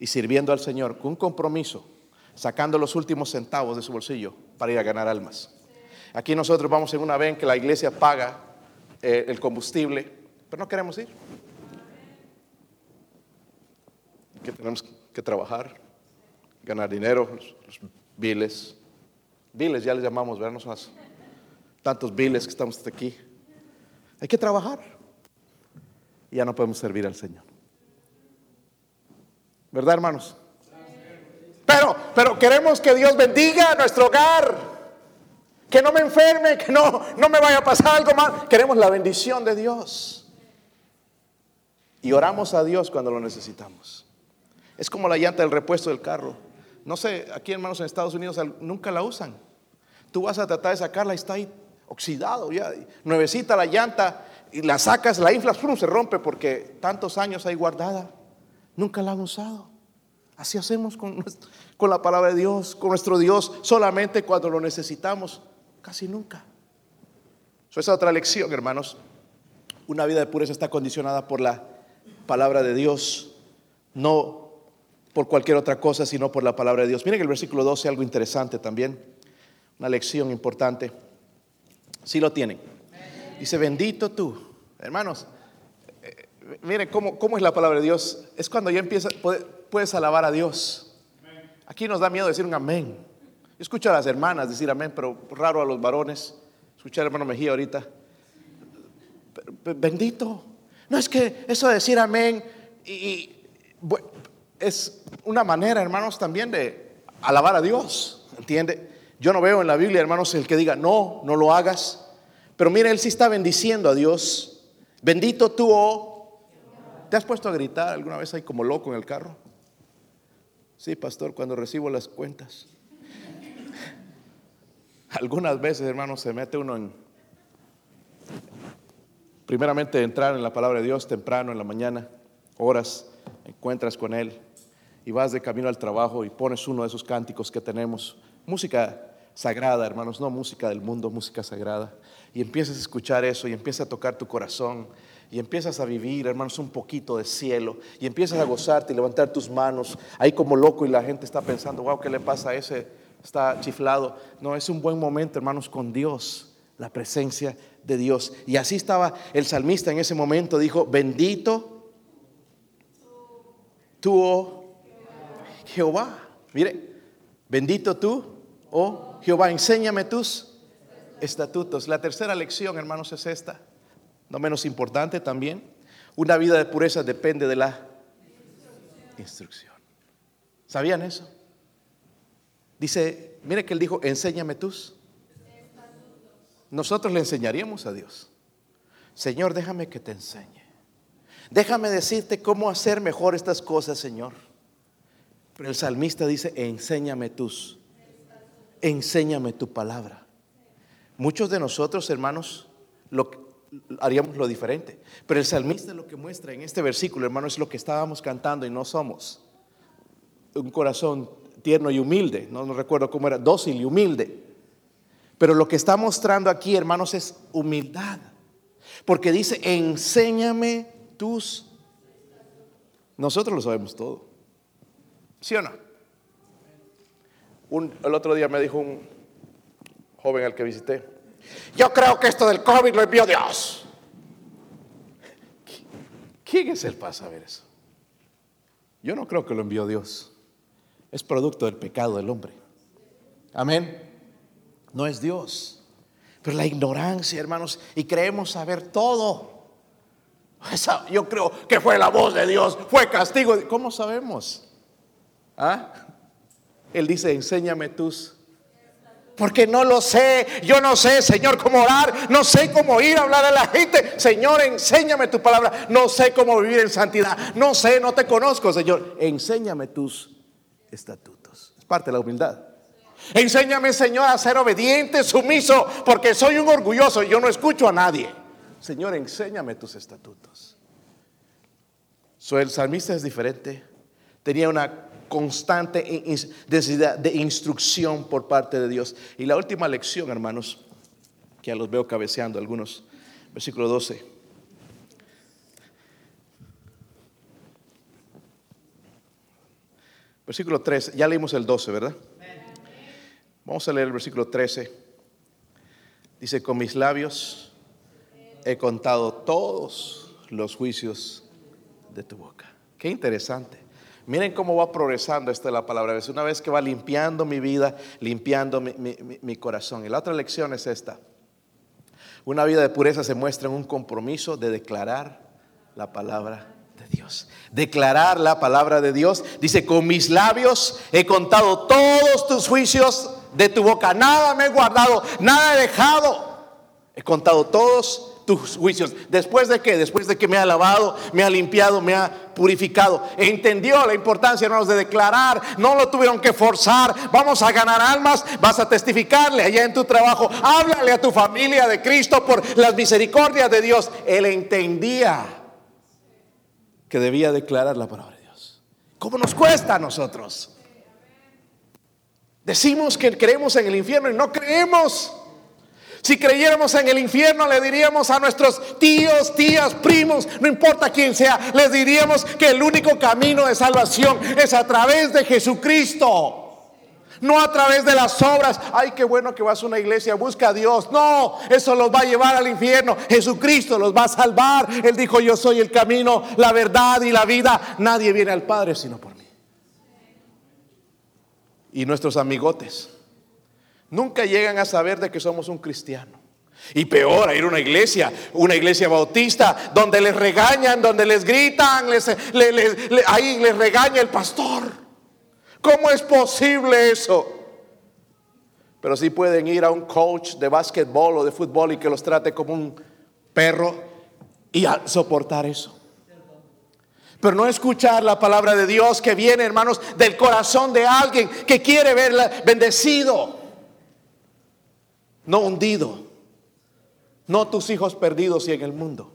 y sirviendo al Señor con un compromiso, sacando los últimos centavos de su bolsillo para ir a ganar almas. Aquí nosotros vamos en una vez que la iglesia paga eh, el combustible, pero no queremos ir. Que tenemos que trabajar, ganar dinero, los, biles, Viles, ya les llamamos, ¿verdad? No tantos viles que estamos hasta aquí. Hay que trabajar. Y ya no podemos servir al Señor. ¿Verdad, hermanos? Pero, pero queremos que Dios bendiga nuestro hogar. Que no me enferme, que no, no me vaya a pasar algo mal. Queremos la bendición de Dios. Y oramos a Dios cuando lo necesitamos. Es como la llanta del repuesto del carro. No sé, aquí hermanos en Estados Unidos nunca la usan. Tú vas a tratar de sacarla y está ahí oxidado ya, nuevecita la llanta y la sacas, la inflas, se rompe porque tantos años hay guardada. Nunca la han usado. Así hacemos con, con la palabra de Dios, con nuestro Dios, solamente cuando lo necesitamos, casi nunca. Esa es otra lección, hermanos. Una vida de pureza está condicionada por la palabra de Dios, no por cualquier otra cosa, sino por la palabra de Dios. Miren el versículo 12, algo interesante también, una lección importante. Si lo tienen. Dice, bendito tú. Hermanos, eh, miren cómo, cómo, es la palabra de Dios. Es cuando ya empiezas, puedes alabar a Dios. Aquí nos da miedo decir un amén. Yo escucho a las hermanas decir amén, pero raro a los varones. Escuchar al hermano Mejía ahorita. Bendito. No es que eso de decir amén y, es una manera, hermanos, también de alabar a Dios. ¿Entiende? Yo no veo en la Biblia, hermanos, el que diga, no, no lo hagas. Pero mire, él sí está bendiciendo a Dios. Bendito tú, oh. ¿Te has puesto a gritar alguna vez ahí como loco en el carro? Sí, pastor, cuando recibo las cuentas. Algunas veces, hermanos, se mete uno en, primeramente, entrar en la palabra de Dios temprano en la mañana, horas, encuentras con Él y vas de camino al trabajo y pones uno de esos cánticos que tenemos, música sagrada, hermanos, no música del mundo, música sagrada, y empiezas a escuchar eso y empieza a tocar tu corazón y empiezas a vivir, hermanos, un poquito de cielo y empiezas a gozarte y levantar tus manos ahí como loco y la gente está pensando, wow, ¿qué le pasa a ese? Está chiflado. No, es un buen momento, hermanos, con Dios, la presencia de Dios. Y así estaba el salmista en ese momento, dijo, bendito tú, oh Jehová. Mire, bendito tú, oh Jehová, enséñame tus estatutos. La tercera lección, hermanos, es esta, no menos importante también. Una vida de pureza depende de la instrucción. ¿Sabían eso? Dice, mire que él dijo, enséñame tus. Nosotros le enseñaríamos a Dios. Señor, déjame que te enseñe. Déjame decirte cómo hacer mejor estas cosas, Señor. Pero el salmista dice, enséñame tus, enséñame tu palabra. Muchos de nosotros, hermanos, lo, haríamos lo diferente. Pero el salmista lo que muestra en este versículo, hermano, es lo que estábamos cantando y no somos. Un corazón tierno y humilde, no, no recuerdo cómo era, dócil y humilde. Pero lo que está mostrando aquí, hermanos, es humildad. Porque dice, enséñame tus... Nosotros lo sabemos todo. ¿Sí o no? el otro día me dijo un joven al que visité, yo creo que esto del COVID lo envió Dios. ¿Quién es el para saber eso? Yo no creo que lo envió Dios. Es producto del pecado del hombre. Amén. No es Dios. Pero la ignorancia, hermanos, y creemos saber todo. yo creo que fue la voz de Dios, fue castigo. ¿Cómo sabemos? ¿Ah? Él dice, enséñame tus porque no lo sé. Yo no sé, Señor, cómo orar. No sé cómo ir a hablar a la gente. Señor, enséñame tu palabra. No sé cómo vivir en santidad. No sé, no te conozco, Señor. Enséñame tus estatutos. Es parte de la humildad. Enséñame, Señor, a ser obediente, sumiso, porque soy un orgulloso y yo no escucho a nadie. Señor, enséñame tus estatutos. So, el salmista es diferente. Tenía una constante necesidad de instrucción por parte de Dios. Y la última lección, hermanos, que ya los veo cabeceando algunos, versículo 12. Versículo 13, ya leímos el 12, ¿verdad? Vamos a leer el versículo 13. Dice, con mis labios he contado todos los juicios de tu boca. Qué interesante. Miren cómo va progresando esta la palabra. Es una vez que va limpiando mi vida, limpiando mi, corazón. Y la otra lección es esta. Una vida de pureza se muestra en un compromiso de declarar la palabra de Dios. Declarar la palabra de Dios. Dice, con mis labios he contado todos tus juicios de tu boca. Nada me he guardado, nada he dejado. He contado todos tus juicios. ¿Después de qué? Después de que me ha lavado, me ha limpiado, me ha purificado. Entendió la importancia, hermanos, de declarar. No lo tuvieron que forzar. Vamos a ganar almas. Vas a testificarle allá en tu trabajo. Háblale a tu familia de Cristo por las misericordias de Dios. Él entendía que debía declarar la palabra de Dios. ¿Cómo nos cuesta a nosotros? Decimos que creemos en el infierno y no creemos. Si creyéramos en el infierno, le diríamos a nuestros tíos, tías, primos, no importa quién sea, les diríamos que el único camino de salvación es a través de Jesucristo. No a través de las obras. Ay, qué bueno que vas a una iglesia, busca a Dios. No, eso los va a llevar al infierno. Jesucristo los va a salvar. Él dijo, yo soy el camino, la verdad y la vida. Nadie viene al Padre sino por mí. Y nuestros amigotes nunca llegan a saber de que somos un cristiano. Y peor, a ir a una iglesia, una iglesia bautista, donde les regañan, donde les gritan, les, ahí les regaña el pastor. ¿Cómo es posible eso? Pero si pueden ir a un coach de básquetbol o de fútbol y que los trate como un perro y soportar eso. Pero no escuchar la palabra de Dios que viene, hermanos, del corazón de alguien que quiere verla bendecido no hundido, no tus hijos perdidos y en el mundo.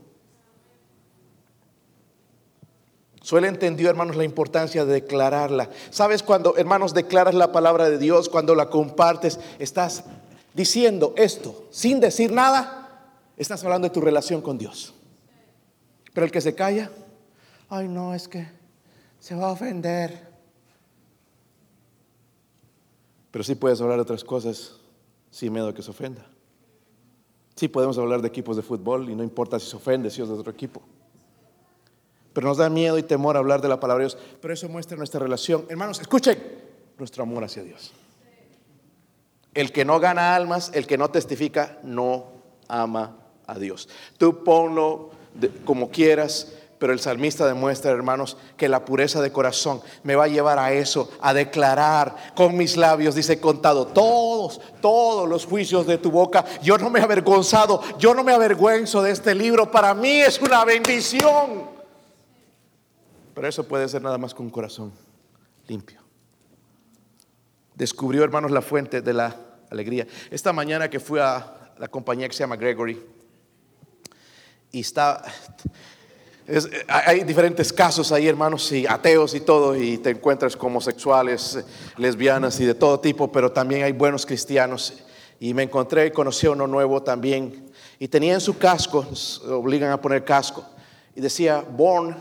Suele entendió, hermanos, la importancia de declararla. ¿Sabes cuando, hermanos, declaras la palabra de Dios, cuando la compartes, estás diciendo esto sin decir nada? Estás hablando de tu relación con Dios. Pero el que se calla, ay no, es que se va a ofender. Pero sí puedes hablar de otras cosas sin miedo a que se ofenda. Sí podemos hablar de equipos de fútbol y no importa si se ofende, si es de otro equipo. Pero nos da miedo y temor hablar de la palabra de Dios. Pero eso muestra nuestra relación. Hermanos, escuchen nuestro amor hacia Dios. El que no gana almas, el que no testifica, no ama a Dios. Tú ponlo como quieras, pero el salmista demuestra, hermanos, que la pureza de corazón me va a llevar a eso, a declarar con mis labios, dice, contado todos, todos los juicios de tu boca. Yo no me he avergonzado, yo no me avergüenzo de este libro. Para mí es una bendición. Pero eso puede ser nada más con un corazón limpio. Descubrió, hermanos, la fuente de la alegría. Esta mañana que fui a la compañía que se llama Gregory, y está... es- hay diferentes casos ahí, hermanos, y ateos y todo, y te encuentras con homosexuales, eh, lesbianas y de todo tipo, pero también hay buenos cristianos. Y me encontré y conocí a uno nuevo también. Y tenía en su casco, obligan a poner casco, y decía born,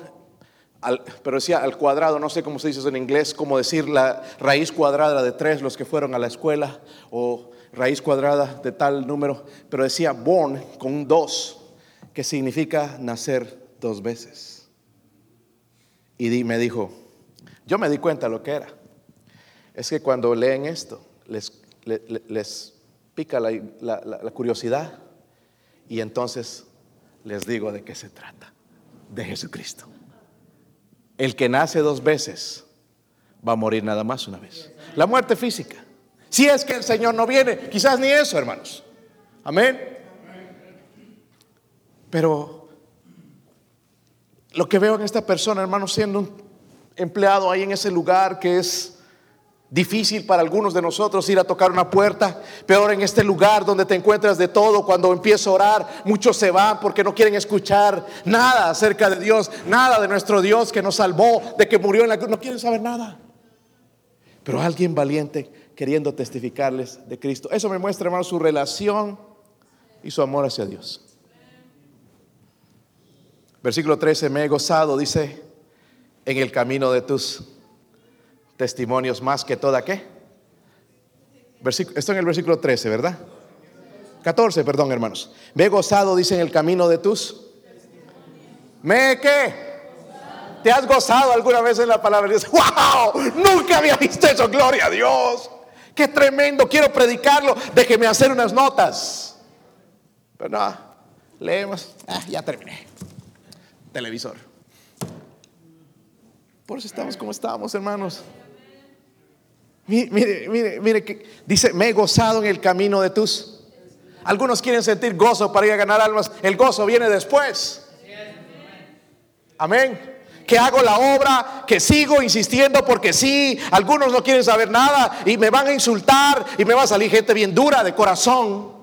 al- pero decía al cuadrado, no sé cómo se dice eso en inglés, como decir la raíz cuadrada de tres, los que fueron a la escuela, o raíz cuadrada de tal número, pero decía born con un dos, que significa nacer dos veces. Y me dijo, yo me di cuenta lo que era. Es que cuando leen esto, les, le- le- les pica la- la- la curiosidad y entonces les digo de qué se trata, de Jesucristo. El que nace dos veces va a morir nada más una vez. La muerte física. Si es que el Señor no viene, quizás ni eso, hermanos. Amén. Pero lo que veo en esta persona, hermanos, siendo un empleado ahí en ese lugar que es difícil para algunos de nosotros ir a tocar una puerta, peor en este lugar donde te encuentras de todo, cuando empiezo a orar, muchos se van porque no quieren escuchar nada acerca de Dios, nada de nuestro Dios que nos salvó, de que murió en la cruz, no quieren saber nada. Pero alguien valiente queriendo testificarles de Cristo. Eso me muestra, hermano, su relación y su amor hacia Dios. Versículo 13, me he gozado, dice, en el camino de tus testimonios más que toda qué. Versículo, esto en el versículo 13, ¿verdad? 14, perdón, hermanos. Me he gozado, dice, en el camino de tus. ¿Me qué? ¿Te has gozado alguna vez en la palabra de Dios? ¡Wow! Nunca había visto eso, gloria a Dios. ¡Qué tremendo! Quiero predicarlo. Déjeme hacer unas notas. Pero no, leemos. Ah, ya terminé. Televisor. Por eso estamos como estamos, hermanos. Mire, mire, mire, mire que dice, me he gozado en el camino de tus. Algunos quieren sentir gozo para ir a ganar almas. El gozo viene después. Amén. Que hago la obra, que sigo insistiendo porque sí. Algunos no quieren saber nada y me van a insultar y me va a salir gente bien dura de corazón.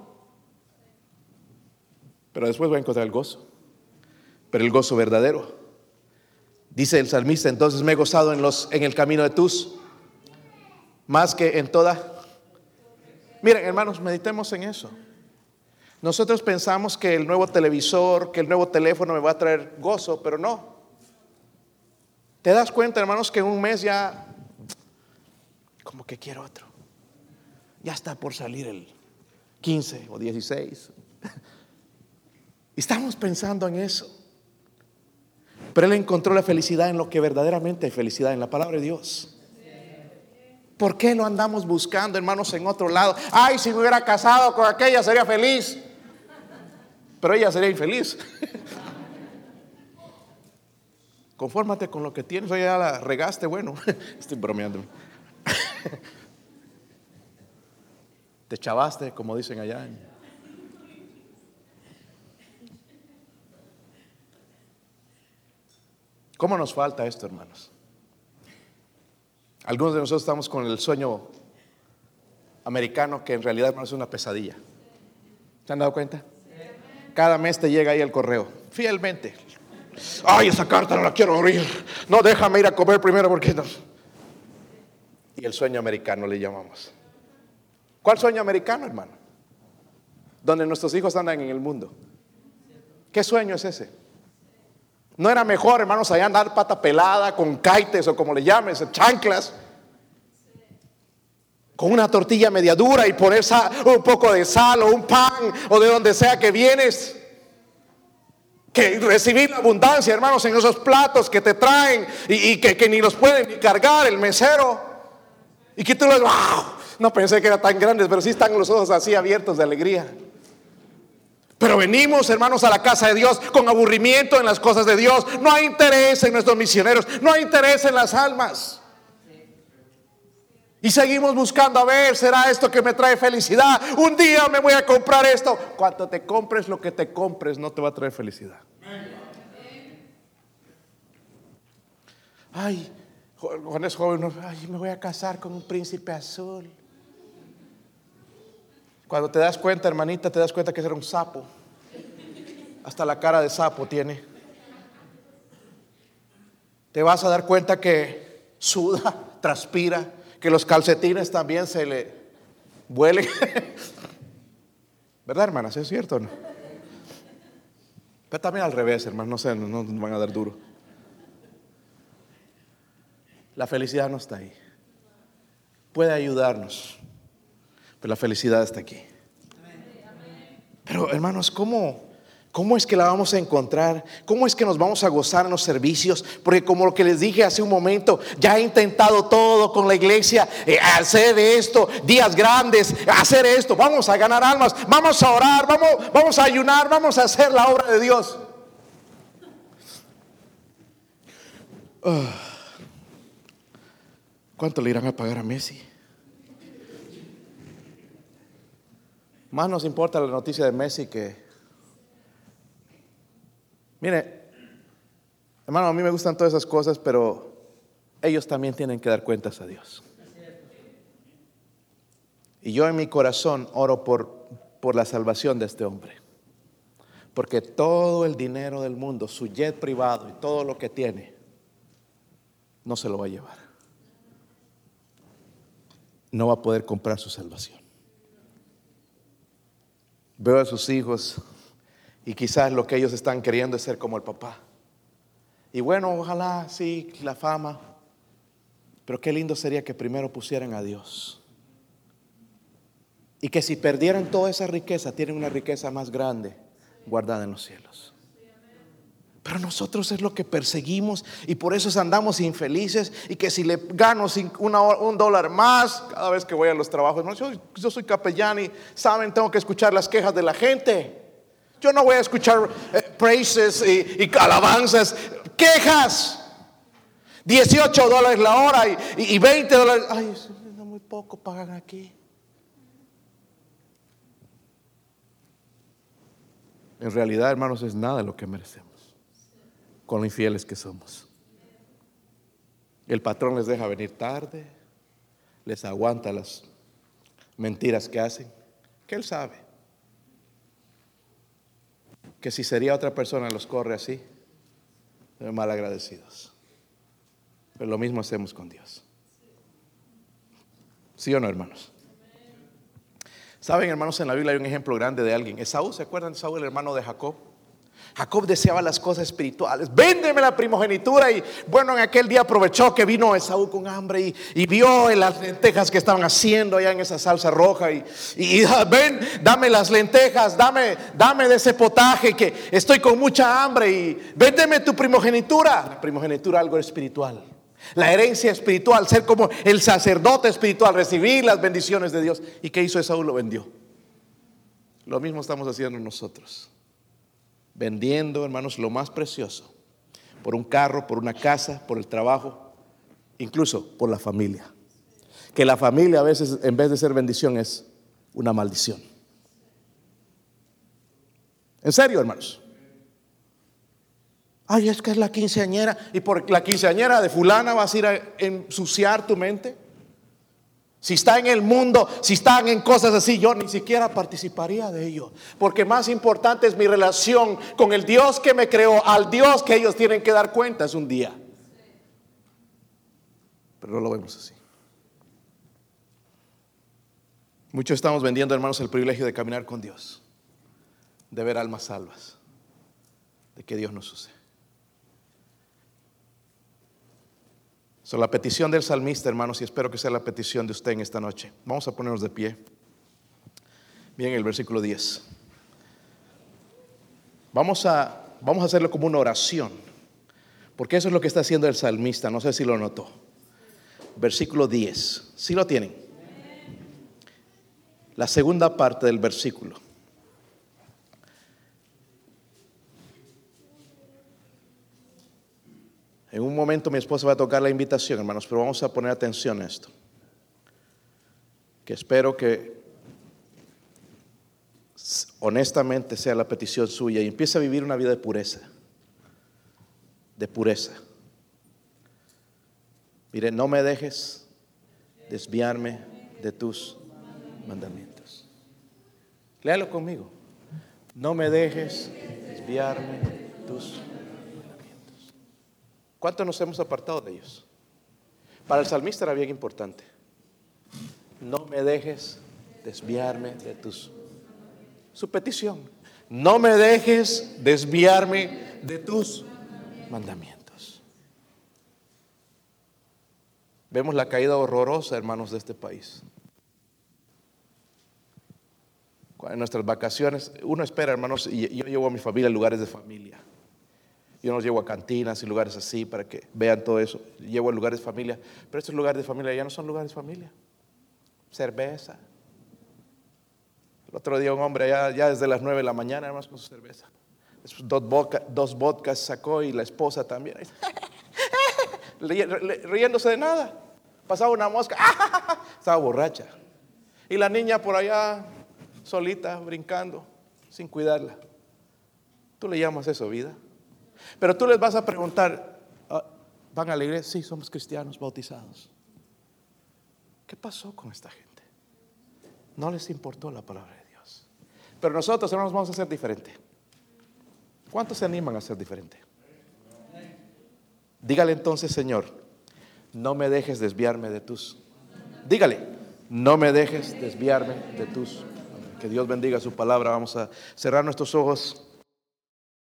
Pero después voy a encontrar el gozo. Pero el gozo verdadero. Dice el salmista, entonces me he gozado en, los, en el camino de tus, más que en toda. Miren, hermanos, meditemos en eso. Nosotros pensamos que el nuevo televisor, que el nuevo teléfono me va a traer gozo, pero no. ¿Te das cuenta, hermanos, que en un mes ya, como que quiero otro? Ya está por salir el 15 o 16. Y estamos pensando en eso. Pero él encontró la felicidad en lo que verdaderamente hay felicidad, en la palabra de Dios. ¿Por qué lo andamos buscando, hermanos, en otro lado? Ay, si me hubiera casado con aquella sería feliz. Pero ella sería infeliz. Confórmate con lo que tienes. Oye, ya la regaste, bueno. Estoy bromeando. Te chavaste, como dicen allá. ¿Cómo nos falta esto, hermanos? Algunos de nosotros estamos con el sueño americano que en realidad hermanos, es una pesadilla. ¿Se han dado cuenta? Cada mes te llega ahí el correo, fielmente. Ay, esa carta no la quiero abrir. No, déjame ir a comer primero porque no. Y el sueño americano le llamamos. ¿Cuál sueño americano, hermano? Donde nuestros hijos andan en el mundo. ¿Qué sueño es ese? No era mejor, hermanos, allá andar pata pelada con caites o como le llames, chanclas, con una tortilla media dura y poner un poco de sal o un pan o de donde sea que vienes. Que recibir abundancia, hermanos, en esos platos que te traen y, y que, que ni los pueden ni cargar el mesero. Y que tú los, wow, no pensé que eran tan grandes, pero sí están los ojos así abiertos de alegría. Pero venimos, hermanos, a la casa de Dios con aburrimiento en las cosas de Dios. No hay interés en nuestros misioneros, no hay interés en las almas. Y seguimos buscando, a ver, ¿será esto que me trae felicidad? Un día me voy a comprar esto. Cuando te compres lo que te compres, no te va a traer felicidad. Ay, cuando es joven, ay, me voy a casar con un príncipe azul. Cuando te das cuenta, hermanita, te das cuenta que era un sapo. Hasta la cara de sapo tiene. Te vas a dar cuenta que suda, transpira, que los calcetines también se le vuelen. ¿Verdad, hermanas? ¿Es cierto o no? Pero también al revés, hermanos, no sé, no nos van a dar duro. La felicidad no está ahí. Puede ayudarnos, pero la felicidad está aquí. Pero hermanos, ¿cómo, ¿Cómo es que la vamos a encontrar? ¿Cómo es que nos vamos a gozar en los servicios? Porque como lo que les dije hace un momento, ya he intentado todo con la iglesia, eh, hacer esto, días grandes, hacer esto, vamos a ganar almas, vamos a orar, vamos, vamos a ayunar, vamos a hacer la obra de Dios. Ah. ¿Cuánto le irán a pagar a Messi? Más nos importa la noticia de Messi que Mire, hermano, a mí me gustan todas esas cosas, pero ellos también tienen que dar cuentas a Dios. Y yo en mi corazón oro por, por la salvación de este hombre. Porque todo el dinero del mundo, su jet privado y todo lo que tiene, no se lo va a llevar. No va a poder comprar su salvación. Veo a sus hijos y quizás lo que ellos están queriendo es ser como el papá. Y bueno, ojalá sí, la fama. Pero qué lindo sería que primero pusieran a Dios. Y que si perdieran toda esa riqueza, tienen una riqueza más grande guardada en los cielos. Pero nosotros es lo que perseguimos y por eso andamos infelices y que si le gano un dólar más cada vez que voy a los trabajos, yo, yo soy capellán y saben, tengo que escuchar las quejas de la gente. Yo no voy a escuchar eh, praises y, alabanzas, quejas. 18 dólares la hora y, 20 dólares. Ay, muy poco pagan aquí. En realidad, hermanos, es nada lo que merecemos con lo infieles que somos. El patrón les deja venir tarde, les aguanta las mentiras que hacen, que él sabe que si sería otra persona los corre así, mal agradecidos. Pero lo mismo hacemos con Dios. ¿Sí o no, hermanos? Saben, hermanos, en la Biblia hay un ejemplo grande de alguien. Esaú, ¿se acuerdan de Esaú, el hermano de Jacob? Jacob deseaba las cosas espirituales. Véndeme la primogenitura. Y bueno, en aquel día aprovechó que vino Esaú con hambre y, vio en las lentejas que estaban haciendo allá en esa salsa roja. Y, y, ven, dame las lentejas, dame, dame de ese potaje que estoy con mucha hambre. Y véndeme tu primogenitura. La primogenitura, algo espiritual. La herencia espiritual, ser como el sacerdote espiritual, recibir las bendiciones de Dios. ¿Y qué hizo Esaú? Lo vendió. Lo mismo estamos haciendo nosotros vendiendo, hermanos, lo más precioso, por un carro, por una casa, por el trabajo, incluso por la familia. Que la familia a veces, en vez de ser bendición, es una maldición. En serio, hermanos. Ay, es que es la quinceañera y por la quinceañera de fulana vas a ir a ensuciar tu mente. Si está en el mundo, si están en cosas así, yo ni siquiera participaría de ello. Porque más importante es mi relación con el Dios que me creó, al Dios que ellos tienen que dar cuentas un día. Pero no lo vemos así. Muchos estamos vendiendo, hermanos, el privilegio de caminar con Dios, de ver almas salvas, de que Dios nos use. La petición del salmista, hermanos, y espero que sea la petición de usted en esta noche. Vamos a ponernos de pie. Bien, el versículo 10. Vamos a, vamos a hacerlo como una oración, porque eso es lo que está haciendo el salmista. No sé si lo notó. Versículo 10. ¿Sí lo tienen? La segunda parte del versículo. En un momento mi esposa va a tocar la invitación, hermanos, pero vamos a poner atención a esto. Que espero que honestamente sea la petición suya y empiece a vivir una vida de pureza. De pureza. Mire, no me dejes desviarme de tus mandamientos. Léalo conmigo. No me dejes desviarme de tus mandamientos. ¿Cuánto nos hemos apartado de ellos? Para el salmista era bien importante. No me dejes desviarme de tus... Su petición. No me dejes desviarme de tus mandamientos. Vemos la caída horrorosa, hermanos, de este país. En nuestras vacaciones, uno espera, hermanos, y yo llevo a mi familia a lugares de familia. Yo los llevo a cantinas y lugares así para que vean todo eso. Llevo a lugares de familia, pero estos lugares de familia ya no son lugares de familia. Cerveza. El otro día un hombre ya, ya desde las 9 de la mañana, hermanos, con su cerveza. Dos, dos vodkas sacó y la esposa también. Riéndose de nada. Pasaba una mosca. Estaba borracha. Y la niña por allá solita, brincando, sin cuidarla. ¿Tú le llamas eso vida? Pero tú les vas a preguntar, ah, ¿van a la iglesia? Sí, somos cristianos bautizados. ¿Qué pasó con esta gente? No les importó la palabra de Dios. Pero nosotros, hermanos, vamos a ser diferente. ¿Cuántos se animan a ser diferente? Dígale entonces, Señor, no me dejes desviarme de tus. Dígale, no me dejes desviarme de tus. Que Dios bendiga su palabra. Vamos a cerrar nuestros ojos.